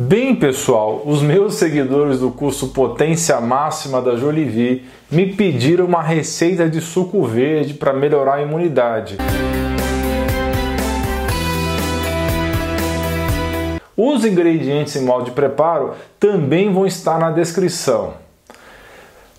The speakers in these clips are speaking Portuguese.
Bem, pessoal, os meus seguidores do curso Potência Máxima da Jolivie me pediram uma receita de suco verde para melhorar a imunidade. Os ingredientes em modo de preparo também vão estar na descrição.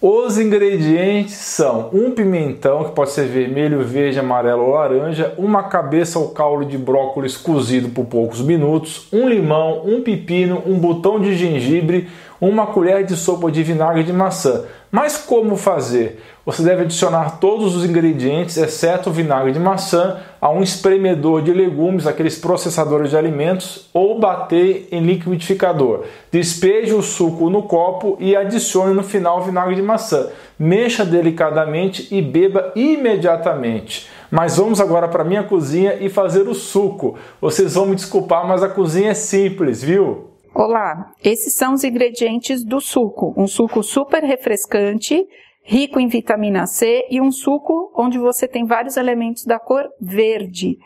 Os ingredientes são um pimentão, que pode ser vermelho, verde, amarelo ou laranja, uma cabeça ou caule de brócolis cozido por poucos minutos, um limão, um pepino, um botão de gengibre, uma colher de sopa de vinagre de maçã. Mas como fazer? Você deve adicionar todos os ingredientes, exceto o vinagre de maçã, a um espremedor de legumes, aqueles processadores de alimentos, ou bater em liquidificador. Despeje o suco no copo e adicione no final o vinagre de maçã. Mexa delicadamente e beba imediatamente. Mas vamos agora para minha cozinha e fazer o suco. Vocês vão me desculpar, mas a cozinha é simples, viu? Olá, esses são os ingredientes do suco. Um suco super refrescante, rico em vitamina C e um suco onde você tem vários elementos da cor verde,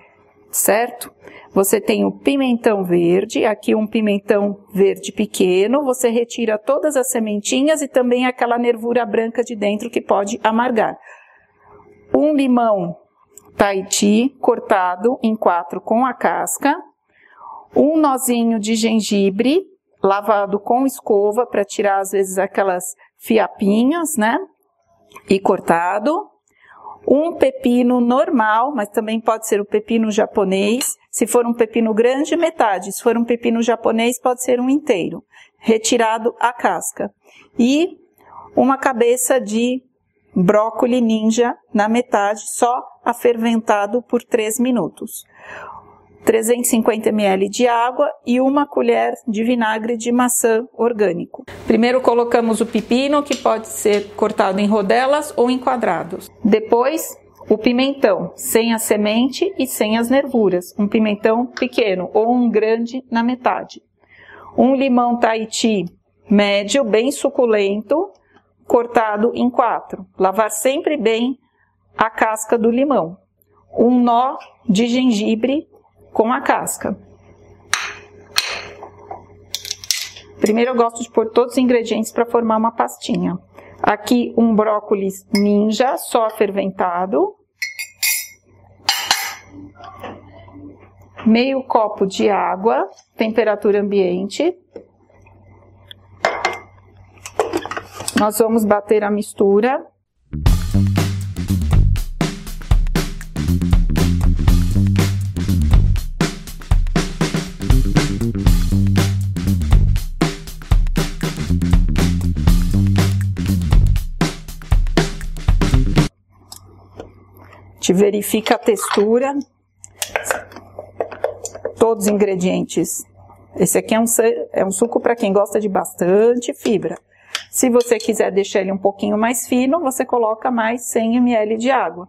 certo? Você tem o pimentão verde, aqui um pimentão verde pequeno, você retira todas as sementinhas e também aquela nervura branca de dentro que pode amargar. Um limão Tahiti cortado em quatro com a casca, um nozinho de gengibre lavado com escova para tirar às vezes aquelas fiapinhas, né? E cortado. Um pepino normal, mas também pode ser o pepino japonês. Se for um pepino grande, metade. Se for um pepino japonês, pode ser um inteiro. Retirado a casca. E uma cabeça de brócolis ninja na metade, só aferventado por 3 minutos. 350 ml de água e uma colher de vinagre de maçã orgânico. Primeiro colocamos o pepino, que pode ser cortado em rodelas ou em quadrados. Depois, o pimentão, sem a semente e sem as nervuras, um pimentão pequeno ou um grande na metade. Um limão Tahiti médio, bem suculento, cortado em quatro. Lavar sempre bem a casca do limão. Um nó de gengibre com a casca. Primeiro eu gosto de pôr todos os ingredientes para formar uma pastinha. Aqui um brócolis ninja, só ferventado. Meio copo de água, temperatura ambiente. Nós vamos bater a mistura. Gente verifica a textura, todos os ingredientes. Esse aqui é um, é um suco para quem gosta de bastante fibra. Se você quiser deixar ele um pouquinho mais fino, você coloca mais 100 ml de água.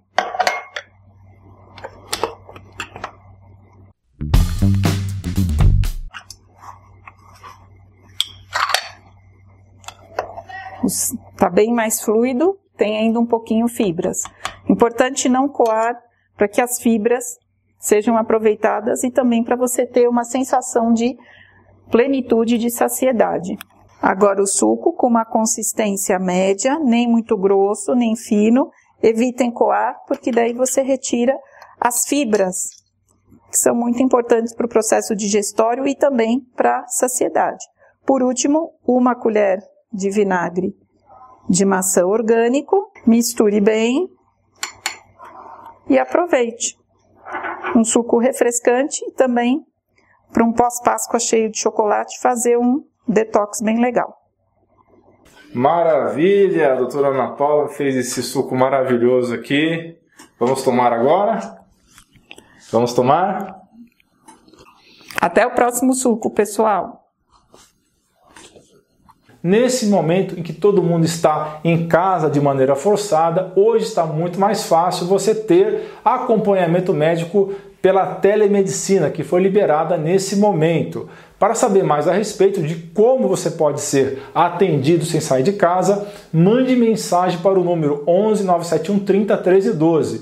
Está bem mais fluido, tem ainda um pouquinho fibras. Importante não coar para que as fibras sejam aproveitadas e também para você ter uma sensação de plenitude de saciedade. Agora o suco com uma consistência média, nem muito grosso, nem fino. Evitem coar, porque daí você retira as fibras, que são muito importantes para o processo digestório e também para a saciedade. Por último, uma colher de vinagre de maçã orgânico, misture bem e aproveite. Um suco refrescante e também para um pós-páscoa cheio de chocolate fazer um detox bem legal. Maravilha! A doutora Ana Paula fez esse suco maravilhoso aqui. Vamos tomar agora? Vamos tomar? Até o próximo suco, pessoal! Nesse momento em que todo mundo está em casa de maneira forçada, hoje está muito mais fácil você ter acompanhamento médico pela telemedicina que foi liberada nesse momento. Para saber mais a respeito de como você pode ser atendido sem sair de casa, mande mensagem para o número 11 971 30 13 12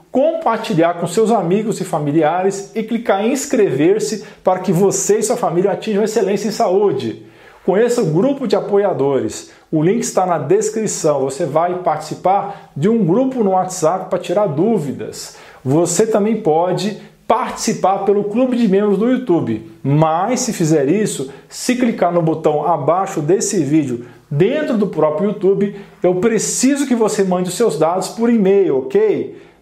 compartilhar com seus amigos e familiares e clicar em inscrever-se para que você e sua família atinjam excelência em saúde. Conheça o grupo de apoiadores. O link está na descrição. Você vai participar de um grupo no WhatsApp para tirar dúvidas. Você também pode participar pelo clube de membros do YouTube. Mas se fizer isso, se clicar no botão abaixo desse vídeo dentro do próprio YouTube, eu preciso que você mande os seus dados por e-mail, ok?